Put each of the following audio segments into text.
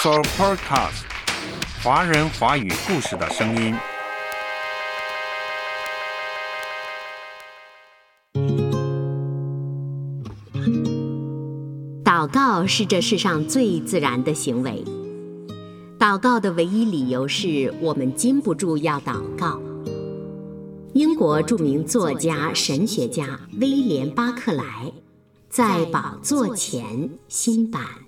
s o Podcast，华人华语故事的声音。祷告是这世上最自然的行为。祷告的唯一理由是我们禁不住要祷告。英国著名作家、神学家威廉·巴克莱在宝座前新版。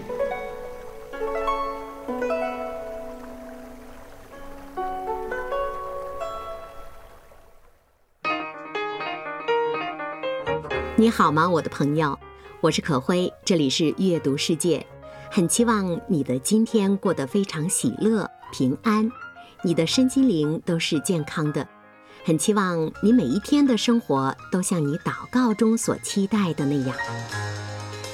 你好吗，我的朋友？我是可辉，这里是阅读世界。很期望你的今天过得非常喜乐、平安，你的身心灵都是健康的。很期望你每一天的生活都像你祷告中所期待的那样。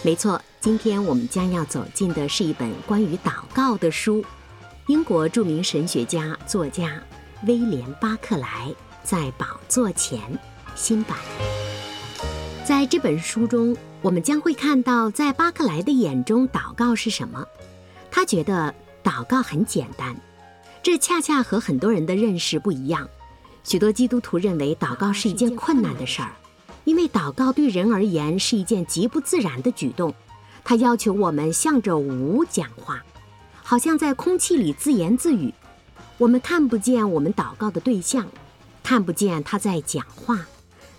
没错，今天我们将要走进的是一本关于祷告的书。英国著名神学家、作家威廉·巴克莱在宝座前新版。在这本书中，我们将会看到，在巴克莱的眼中，祷告是什么？他觉得祷告很简单，这恰恰和很多人的认识不一样。许多基督徒认为祷告是一件困难的事儿。因为祷告对人而言是一件极不自然的举动，它要求我们向着无讲话，好像在空气里自言自语。我们看不见我们祷告的对象，看不见他在讲话，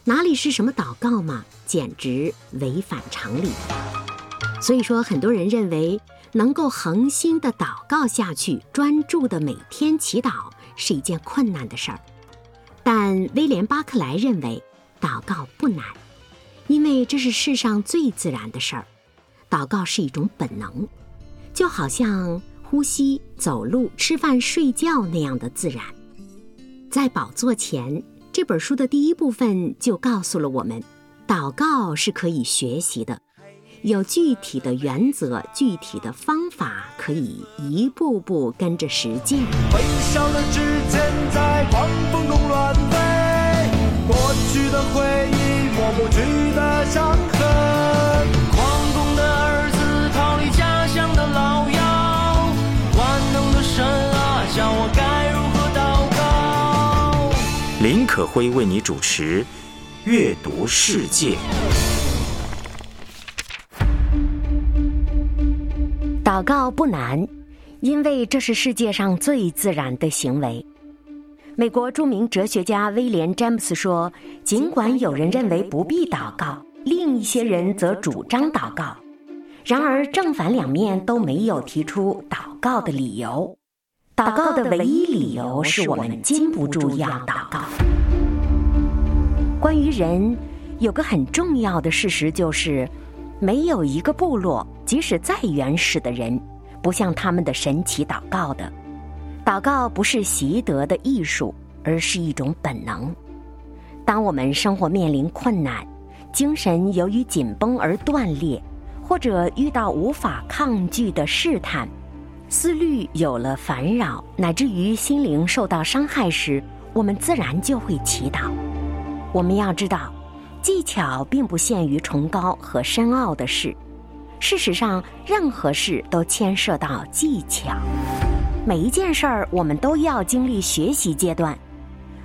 哪里是什么祷告嘛？简直违反常理。所以说，很多人认为能够恒心的祷告下去，专注的每天祈祷是一件困难的事儿。但威廉·巴克莱认为。祷告不难，因为这是世上最自然的事儿。祷告是一种本能，就好像呼吸、走路、吃饭、睡觉那样的自然。在宝座前这本书的第一部分就告诉了我们，祷告是可以学习的，有具体的原则、具体的方法，可以一步步跟着实践。微笑的指尖在狂风中乱飞。过去的回忆，抹不去的伤可辉为你主持《阅读世界》。祷告不难，因为这是世界上最自然的行为。美国著名哲学家威廉·詹姆斯说：“尽管有人认为不必祷告，另一些人则主张祷告。然而，正反两面都没有提出祷告的理由。祷告的唯一理由是我们禁不住要祷告。关于人，有个很重要的事实就是，没有一个部落，即使再原始的人，不向他们的神祈祷告的。”祷告不是习得的艺术，而是一种本能。当我们生活面临困难，精神由于紧绷而断裂，或者遇到无法抗拒的试探，思虑有了烦扰，乃至于心灵受到伤害时，我们自然就会祈祷。我们要知道，技巧并不限于崇高和深奥的事。事实上，任何事都牵涉到技巧。每一件事儿，我们都要经历学习阶段。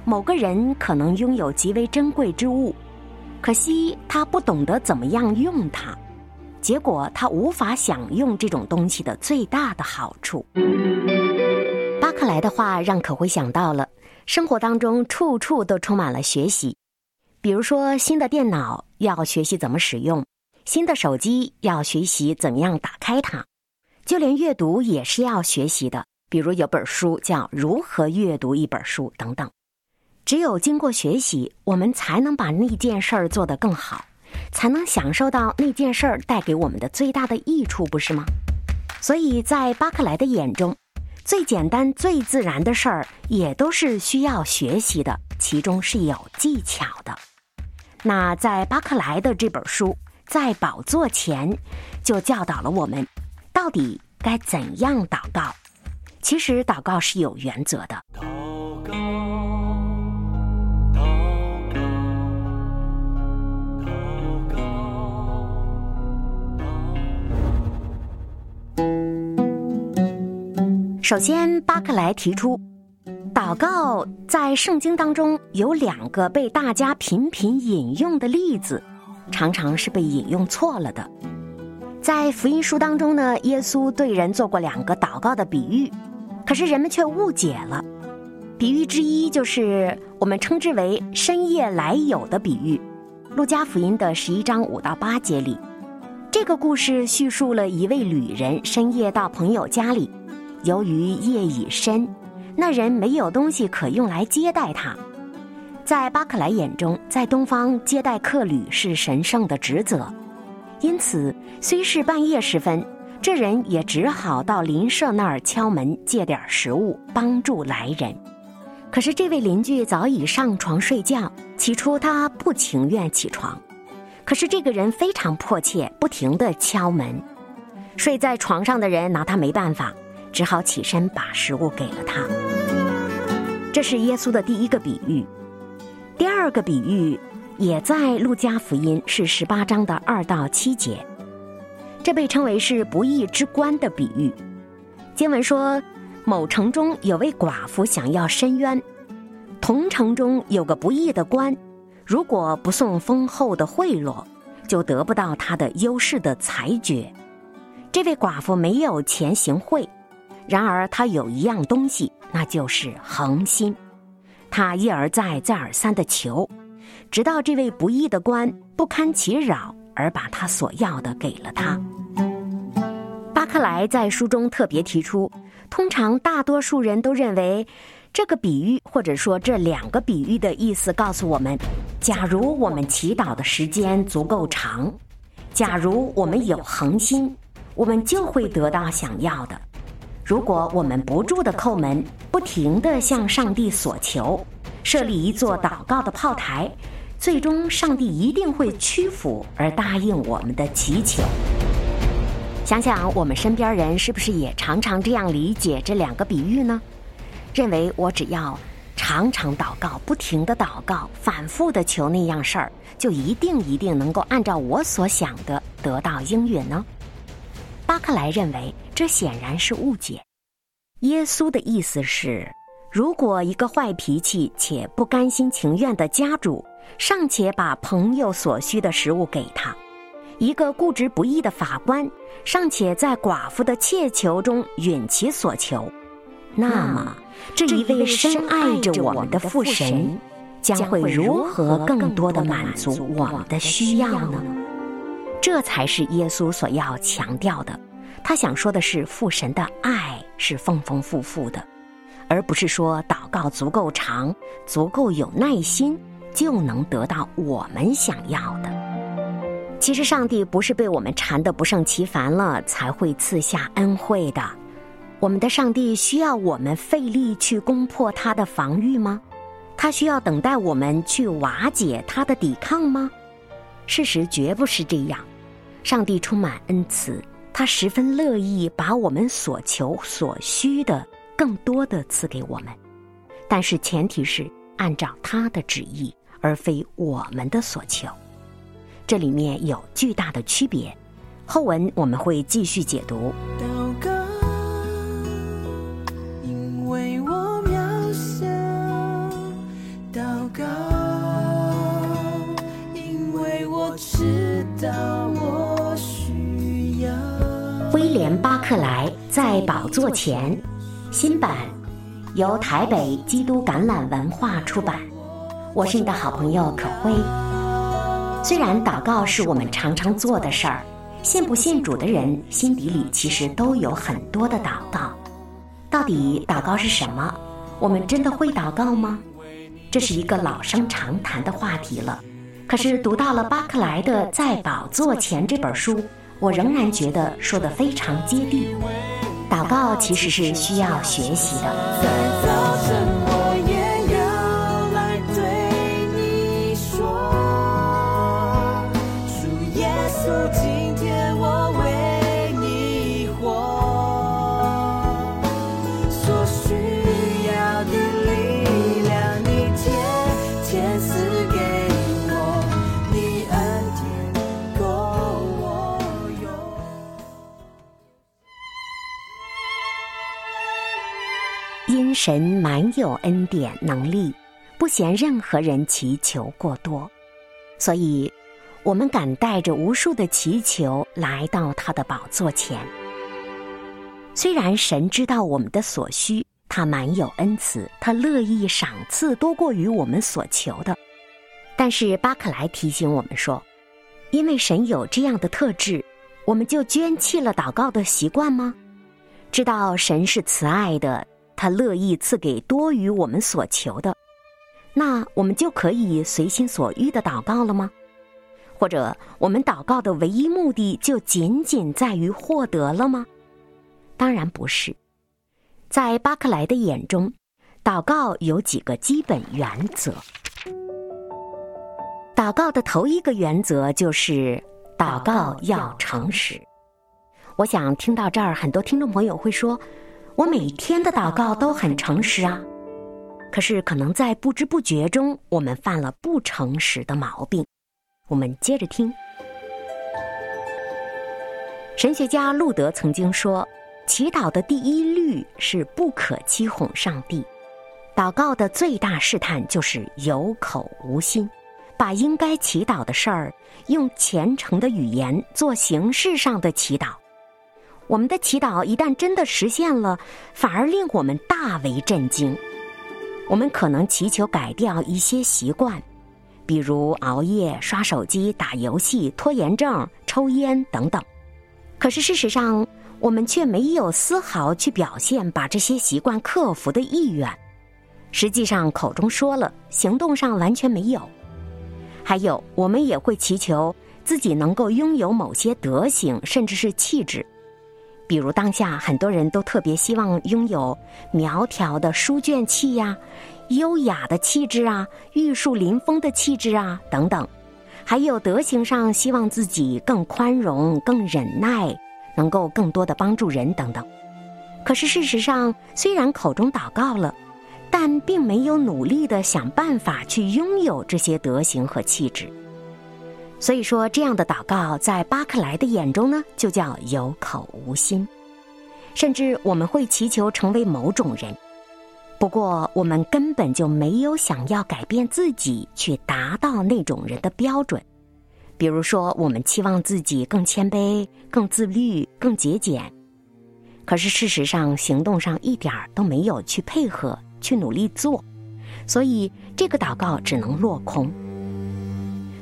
某个人可能拥有极为珍贵之物，可惜他不懂得怎么样用它，结果他无法享用这种东西的最大的好处。巴克莱的话让可辉想到了，生活当中处处都充满了学习。比如说，新的电脑要学习怎么使用，新的手机要学习怎么样打开它，就连阅读也是要学习的。比如有本书叫《如何阅读一本书》等等，只有经过学习，我们才能把那件事儿做得更好，才能享受到那件事儿带给我们的最大的益处，不是吗？所以在巴克莱的眼中，最简单、最自然的事儿，也都是需要学习的、其中是有技巧的。那在巴克莱的这本书《在宝座前》，就教导了我们，到底该怎样祷告。其实祷告是有原则的。首先，巴克莱提出，祷告在圣经当中有两个被大家频频引用的例子，常常是被引用错了的。在福音书当中呢，耶稣对人做过两个祷告的比喻，可是人们却误解了。比喻之一就是我们称之为“深夜来友”的比喻，《路加福音》的十一章五到八节里，这个故事叙述了一位旅人深夜到朋友家里。由于夜已深，那人没有东西可用来接待他。在巴克莱眼中，在东方接待客旅是神圣的职责，因此虽是半夜时分，这人也只好到邻舍那儿敲门借点食物，帮助来人。可是这位邻居早已上床睡觉，起初他不情愿起床，可是这个人非常迫切，不停地敲门。睡在床上的人拿他没办法。只好起身把食物给了他。这是耶稣的第一个比喻。第二个比喻也在路加福音，是十八章的二到七节。这被称为是不义之官的比喻。经文说，某城中有位寡妇想要申冤，同城中有个不义的官，如果不送丰厚的贿赂，就得不到他的优势的裁决。这位寡妇没有钱行贿。然而，他有一样东西，那就是恒心。他一而再、再而三的求，直到这位不义的官不堪其扰，而把他所要的给了他。巴克莱在书中特别提出，通常大多数人都认为，这个比喻或者说这两个比喻的意思告诉我们：假如我们祈祷的时间足够长，假如我们有恒心，我们就会得到想要的。如果我们不住的叩门，不停的向上帝所求，设立一座祷告的炮台，最终上帝一定会屈服而答应我们的祈求。想想我们身边人是不是也常常这样理解这两个比喻呢？认为我只要常常祷告，不停的祷告，反复的求那样事儿，就一定一定能够按照我所想的得到应允呢？巴克莱认为。这显然是误解。耶稣的意思是，如果一个坏脾气且不甘心情愿的家主尚且把朋友所需的食物给他，一个固执不义的法官尚且在寡妇的切求中允其所求，那么这一位深爱着我们的父神将会如何更多的满足我们的需要呢？这才是耶稣所要强调的。他想说的是，父神的爱是丰丰富富的，而不是说祷告足够长、足够有耐心就能得到我们想要的。其实，上帝不是被我们缠得不胜其烦了才会赐下恩惠的。我们的上帝需要我们费力去攻破他的防御吗？他需要等待我们去瓦解他的抵抗吗？事实绝不是这样。上帝充满恩慈。他十分乐意把我们所求所需的更多的赐给我们，但是前提是按照他的旨意，而非我们的所求。这里面有巨大的区别。后文我们会继续解读。威廉·巴克莱在宝座前，新版，由台北基督橄榄文化出版。我是你的好朋友可辉。虽然祷告是我们常常做的事儿，信不信主的人心底里其实都有很多的祷告。到底祷告是什么？我们真的会祷告吗？这是一个老生常谈的话题了。可是读到了巴克莱的《在宝座前》这本书。我仍然觉得说的非常接地，祷告其实是需要学习的。神满有恩典能力，不嫌任何人祈求过多，所以，我们敢带着无数的祈求来到他的宝座前。虽然神知道我们的所需，他满有恩慈，他乐意赏赐多过于我们所求的，但是巴克莱提醒我们说，因为神有这样的特质，我们就捐弃了祷告的习惯吗？知道神是慈爱的。他乐意赐给多于我们所求的，那我们就可以随心所欲的祷告了吗？或者我们祷告的唯一目的就仅仅在于获得了吗？当然不是。在巴克莱的眼中，祷告有几个基本原则。祷告的头一个原则就是祷告要诚实。我想听到这儿，很多听众朋友会说。我每天的祷告都很诚实啊，可是可能在不知不觉中，我们犯了不诚实的毛病。我们接着听，神学家路德曾经说：“祈祷的第一律是不可欺哄上帝。祷告的最大试探就是有口无心，把应该祈祷的事儿用虔诚的语言做形式上的祈祷。”我们的祈祷一旦真的实现了，反而令我们大为震惊。我们可能祈求改掉一些习惯，比如熬夜、刷手机、打游戏、拖延症、抽烟等等。可是事实上，我们却没有丝毫去表现把这些习惯克服的意愿。实际上，口中说了，行动上完全没有。还有，我们也会祈求自己能够拥有某些德行，甚至是气质。比如当下很多人都特别希望拥有苗条的书卷气呀、优雅的气质啊、玉树临风的气质啊等等，还有德行上希望自己更宽容、更忍耐，能够更多的帮助人等等。可是事实上，虽然口中祷告了，但并没有努力的想办法去拥有这些德行和气质。所以说，这样的祷告在巴克莱的眼中呢，就叫有口无心。甚至我们会祈求成为某种人，不过我们根本就没有想要改变自己去达到那种人的标准。比如说，我们期望自己更谦卑、更自律、更节俭，可是事实上行动上一点儿都没有去配合、去努力做，所以这个祷告只能落空。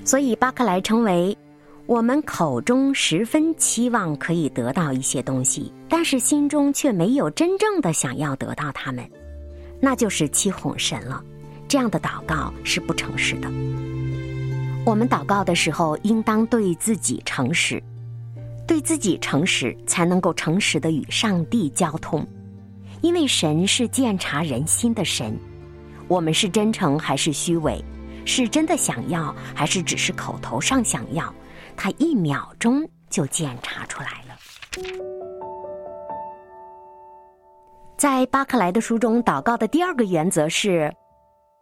所以，巴克莱称为我们口中十分期望可以得到一些东西，但是心中却没有真正的想要得到它们，那就是欺哄神了。这样的祷告是不诚实的。我们祷告的时候，应当对自己诚实，对自己诚实，才能够诚实的与上帝交通。因为神是鉴察人心的神，我们是真诚还是虚伪？是真的想要，还是只是口头上想要？他一秒钟就检查出来了。在巴克莱的书中，祷告的第二个原则是：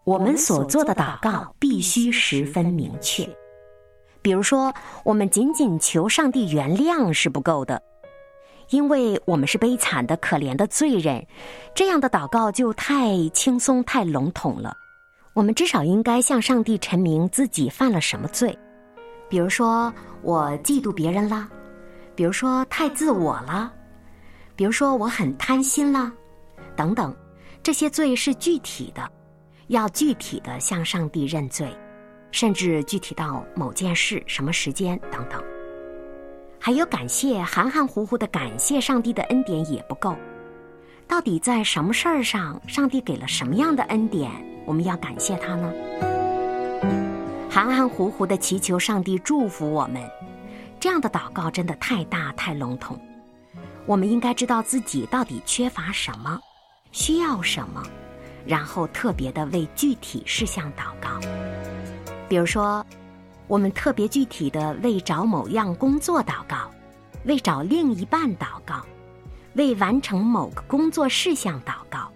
我们所做的祷告必须十分明确。比如说，我们仅仅求上帝原谅是不够的，因为我们是悲惨的、可怜的罪人，这样的祷告就太轻松、太笼统了。我们至少应该向上帝陈明自己犯了什么罪，比如说我嫉妒别人啦，比如说太自我了，比如说我很贪心啦，等等，这些罪是具体的，要具体的向上帝认罪，甚至具体到某件事、什么时间等等。还有感谢，含含糊糊的感谢上帝的恩典也不够，到底在什么事儿上，上帝给了什么样的恩典？我们要感谢他呢，含含糊糊的祈求上帝祝福我们，这样的祷告真的太大太笼统。我们应该知道自己到底缺乏什么，需要什么，然后特别的为具体事项祷告。比如说，我们特别具体的为找某样工作祷告，为找另一半祷告，为完成某个工作事项祷告。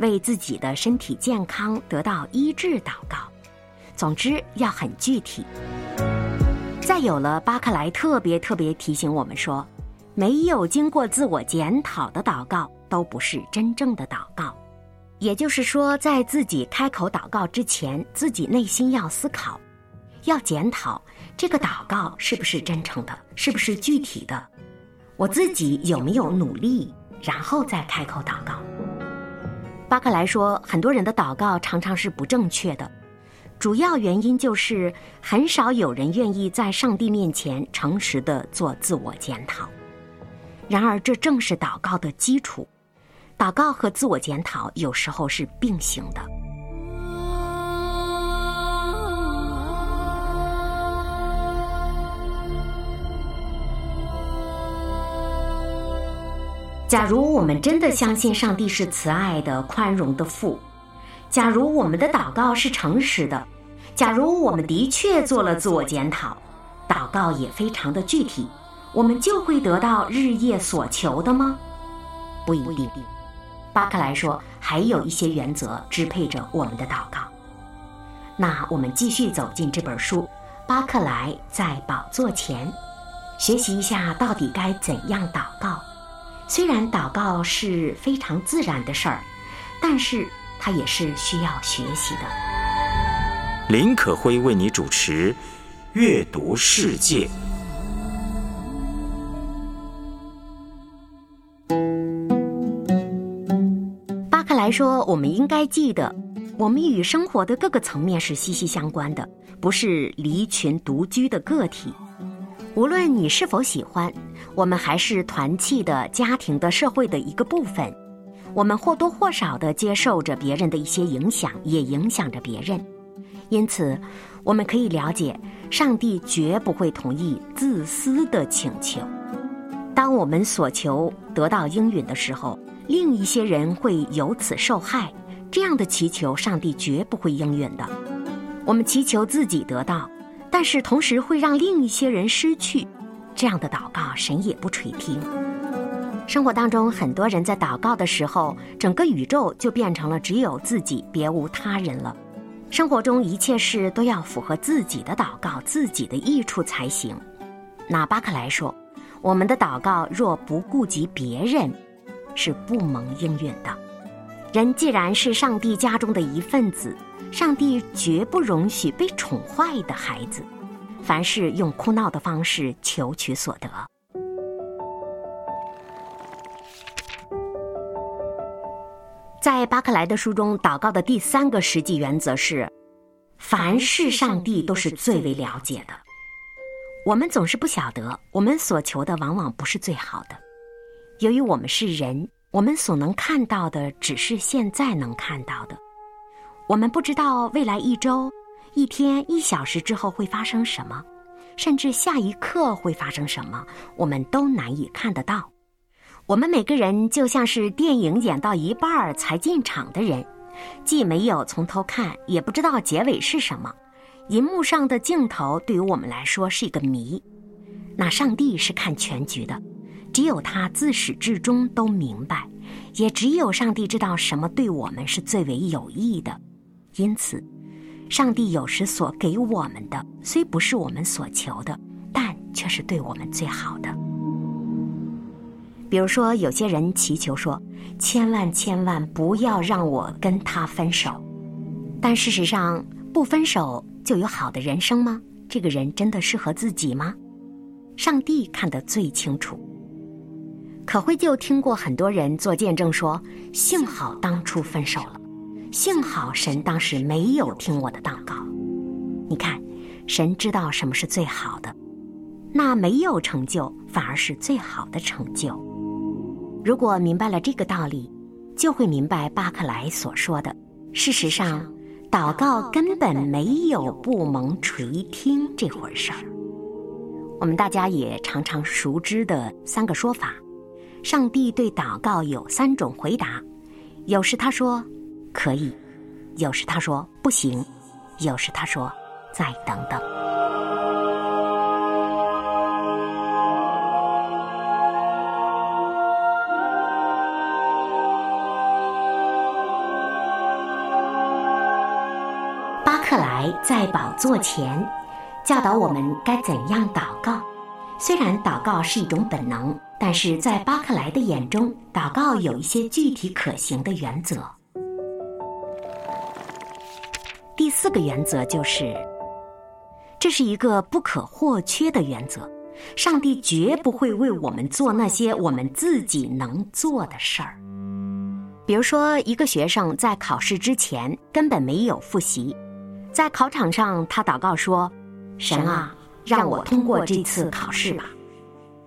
为自己的身体健康得到医治祷告，总之要很具体。再有了，巴克莱特别特别提醒我们说，没有经过自我检讨的祷告都不是真正的祷告。也就是说，在自己开口祷告之前，自己内心要思考，要检讨这个祷告是不是真诚的，是不是具体的，我自己有没有努力，然后再开口祷告。巴克莱说，很多人的祷告常常是不正确的，主要原因就是很少有人愿意在上帝面前诚实的做自我检讨。然而，这正是祷告的基础。祷告和自我检讨有时候是并行的。假如我们真的相信上帝是慈爱的、宽容的父，假如我们的祷告是诚实的，假如我们的确做了自我检讨，祷告也非常的具体，我们就会得到日夜所求的吗？不一定。巴克莱说：“还有一些原则支配着我们的祷告。”那我们继续走进这本书，《巴克莱在宝座前》，学习一下到底该怎样祷告。虽然祷告是非常自然的事儿，但是它也是需要学习的。林可辉为你主持《阅读世界》。巴克莱说，我们应该记得，我们与生活的各个层面是息息相关的，不是离群独居的个体。无论你是否喜欢，我们还是团契的、家庭的、社会的一个部分。我们或多或少的接受着别人的一些影响，也影响着别人。因此，我们可以了解，上帝绝不会同意自私的请求。当我们所求得到应允的时候。另一些人会由此受害，这样的祈求，上帝绝不会应允的。我们祈求自己得到，但是同时会让另一些人失去，这样的祷告，神也不垂听。生活当中，很多人在祷告的时候，整个宇宙就变成了只有自己，别无他人了。生活中一切事都要符合自己的祷告，自己的益处才行。拿巴克来说，我们的祷告若不顾及别人。是不蒙应允的。人既然是上帝家中的一份子，上帝绝不容许被宠坏的孩子。凡事用哭闹的方式求取所得。在巴克莱的书中，祷告的第三个实际原则是：凡事上帝都是最为了解的。我们总是不晓得，我们所求的往往不是最好的。由于我们是人，我们所能看到的只是现在能看到的。我们不知道未来一周、一天、一小时之后会发生什么，甚至下一刻会发生什么，我们都难以看得到。我们每个人就像是电影演到一半儿才进场的人，既没有从头看，也不知道结尾是什么。银幕上的镜头对于我们来说是一个谜，那上帝是看全局的。只有他自始至终都明白，也只有上帝知道什么对我们是最为有益的。因此，上帝有时所给我们的，虽不是我们所求的，但却是对我们最好的。比如说，有些人祈求说：“千万千万不要让我跟他分手。”但事实上，不分手就有好的人生吗？这个人真的适合自己吗？上帝看得最清楚。可会就听过很多人做见证说：“幸好当初分手了，幸好神当时没有听我的祷告。”你看，神知道什么是最好的，那没有成就反而是最好的成就。如果明白了这个道理，就会明白巴克莱所说的：事实上，祷告根本没有不蒙垂听这回事儿。我们大家也常常熟知的三个说法。上帝对祷告有三种回答，有时他说可以，有时他说不行，有时他说再等等。巴克莱在宝座前教导我们该怎样祷告。虽然祷告是一种本能。但是在巴克莱的眼中，祷告有一些具体可行的原则。第四个原则就是，这是一个不可或缺的原则。上帝绝不会为我们做那些我们自己能做的事儿。比如说，一个学生在考试之前根本没有复习，在考场上他祷告说：“神啊，让我通过这次考试吧。”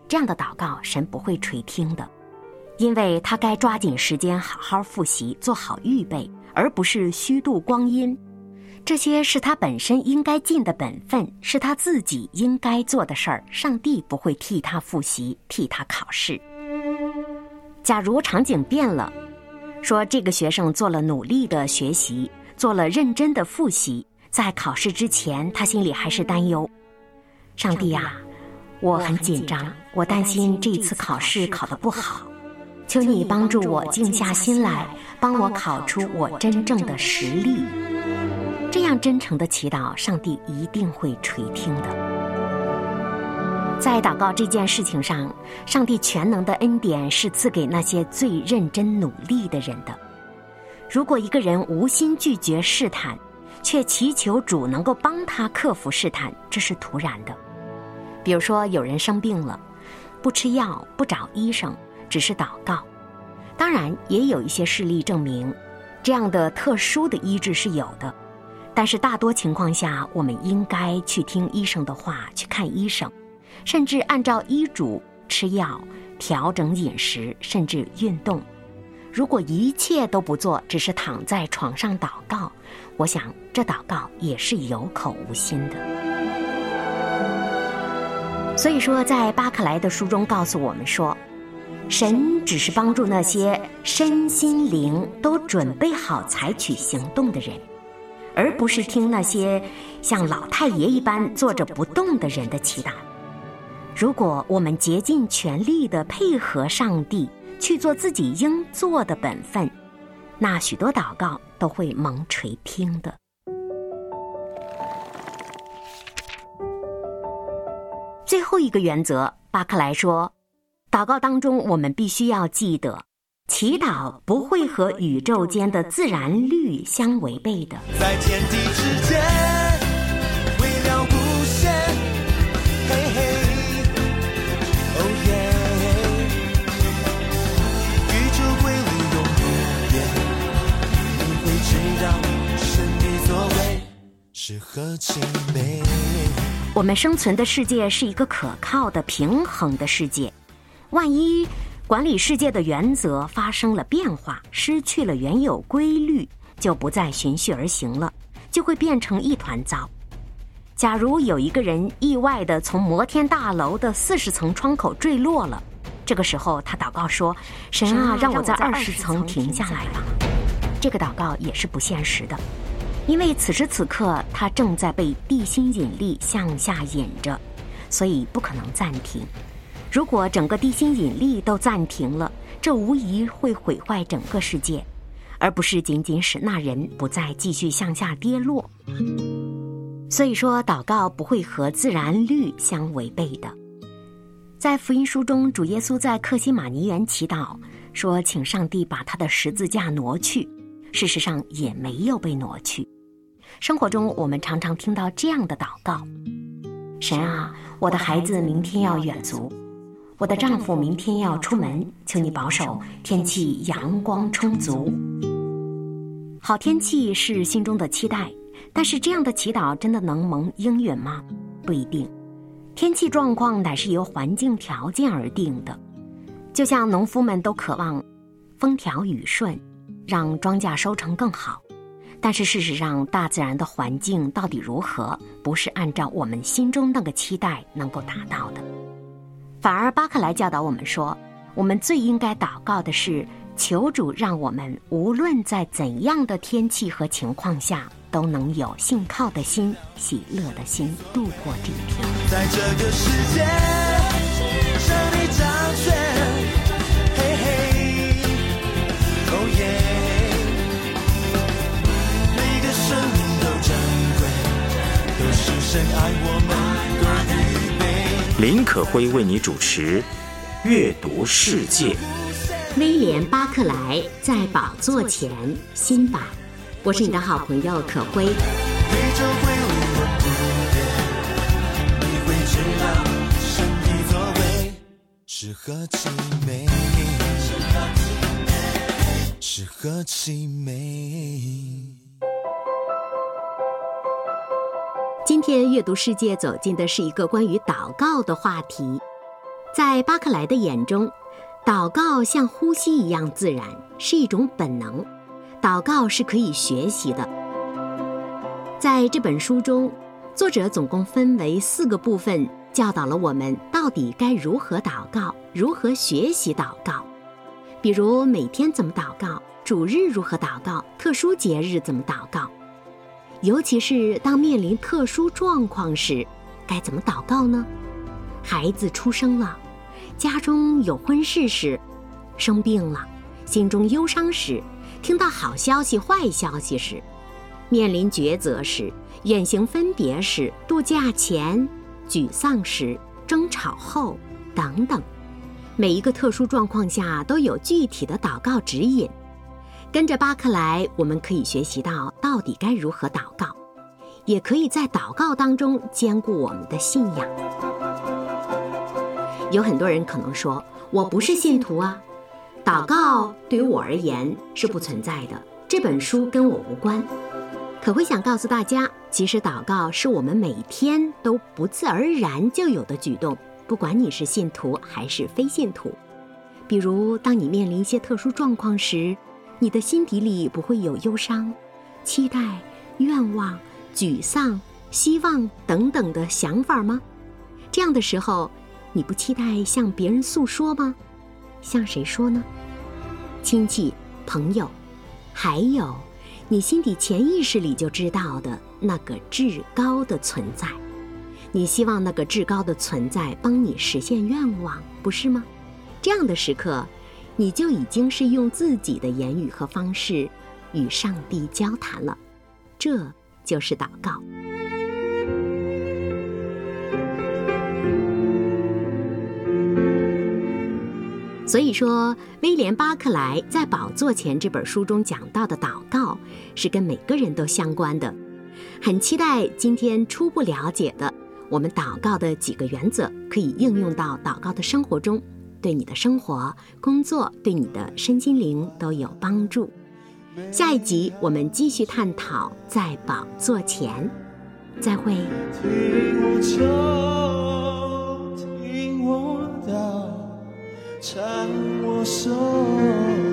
这样的祷告神不会垂听的，因为他该抓紧时间好好复习，做好预备，而不是虚度光阴。这些是他本身应该尽的本分，是他自己应该做的事儿。上帝不会替他复习，替他考试。假如场景变了，说这个学生做了努力的学习，做了认真的复习，在考试之前，他心里还是担忧。上帝呀，我很紧张，我担心这次考试考得不好，求你帮助我静下心来，帮我考出我真正的实力。这样真诚的祈祷，上帝一定会垂听的。在祷告这件事情上，上帝全能的恩典是赐给那些最认真努力的人的。如果一个人无心拒绝试探，却祈求主能够帮他克服试探，这是徒然的。比如说，有人生病了，不吃药，不找医生，只是祷告。当然，也有一些事例证明，这样的特殊的医治是有的。但是大多情况下，我们应该去听医生的话，去看医生，甚至按照医嘱吃药、调整饮食，甚至运动。如果一切都不做，只是躺在床上祷告，我想这祷告也是有口无心的。所以说，在巴克莱的书中告诉我们说，神只是帮助那些身心灵都准备好采取行动的人。而不是听那些像老太爷一般坐着不动的人的祈祷。如果我们竭尽全力的配合上帝去做自己应做的本分，那许多祷告都会蒙垂听的。最后一个原则，巴克莱说，祷告当中我们必须要记得。祈祷不会和宇宙间的自然律相违背的。在天地之间，微了无限，嘿嘿，哦耶，宇宙规律永不变，你会知道神的作为是何其美。我们生存的世界是一个可靠的、平衡的世界，万一。管理世界的原则发生了变化，失去了原有规律，就不再循序而行了，就会变成一团糟。假如有一个人意外的从摩天大楼的四十层窗口坠落了，这个时候他祷告说：“神啊，让我在二十层停下来吧。”这个祷告也是不现实的，因为此时此刻他正在被地心引力向下引着，所以不可能暂停。如果整个地心引力都暂停了，这无疑会毁坏整个世界，而不是仅仅使那人不再继续向下跌落。所以说，祷告不会和自然律相违背的。在福音书中，主耶稣在克西马尼园祈祷，说：“请上帝把他的十字架挪去。”事实上，也没有被挪去。生活中，我们常常听到这样的祷告：“神啊，我的孩子明天要远足。”我的丈夫明天要出门，求你保守天气阳光充足。好天气是心中的期待，但是这样的祈祷真的能蒙应允吗？不一定。天气状况乃是由环境条件而定的，就像农夫们都渴望风调雨顺，让庄稼收成更好。但是事实上，大自然的环境到底如何，不是按照我们心中那个期待能够达到的。反而，巴克莱教导我们说，我们最应该祷告的是，求主让我们无论在怎样的天气和情况下，都能有信靠的心、喜乐的心度过这一天。在这个世界，向你掌权，神爱我们。林可辉为你主持《阅读世界。威廉·巴克莱在宝座前新版，我是你的好朋友可辉。是何其美，是何其美。今天阅读世界走进的是一个关于祷告的话题。在巴克莱的眼中，祷告像呼吸一样自然，是一种本能。祷告是可以学习的。在这本书中，作者总共分为四个部分。教导了我们到底该如何祷告，如何学习祷告。比如每天怎么祷告，主日如何祷告，特殊节日怎么祷告。尤其是当面临特殊状况时，该怎么祷告呢？孩子出生了，家中有婚事时，生病了，心中忧伤时，听到好消息、坏消息时，面临抉择时，远行分别时，度假前。沮丧时、争吵后等等，每一个特殊状况下都有具体的祷告指引。跟着巴克莱，我们可以学习到到底该如何祷告，也可以在祷告当中兼顾我们的信仰。有很多人可能说：“我不是信徒啊，祷告对于我而言是不存在的，这本书跟我无关。”可会想告诉大家，其实祷告是我们每天都不自而然就有的举动，不管你是信徒还是非信徒。比如，当你面临一些特殊状况时，你的心底里不会有忧伤、期待、愿望、沮丧、希望等等的想法吗？这样的时候，你不期待向别人诉说吗？向谁说呢？亲戚、朋友，还有。你心底潜意识里就知道的那个至高的存在，你希望那个至高的存在帮你实现愿望，不是吗？这样的时刻，你就已经是用自己的言语和方式与上帝交谈了，这就是祷告。所以说，威廉·巴克莱在《宝座前》这本书中讲到的祷告，是跟每个人都相关的。很期待今天初步了解的我们祷告的几个原则，可以应用到祷告的生活中，对你的生活、工作、对你的身心灵都有帮助。下一集我们继续探讨在宝座前，再会。牵我手，放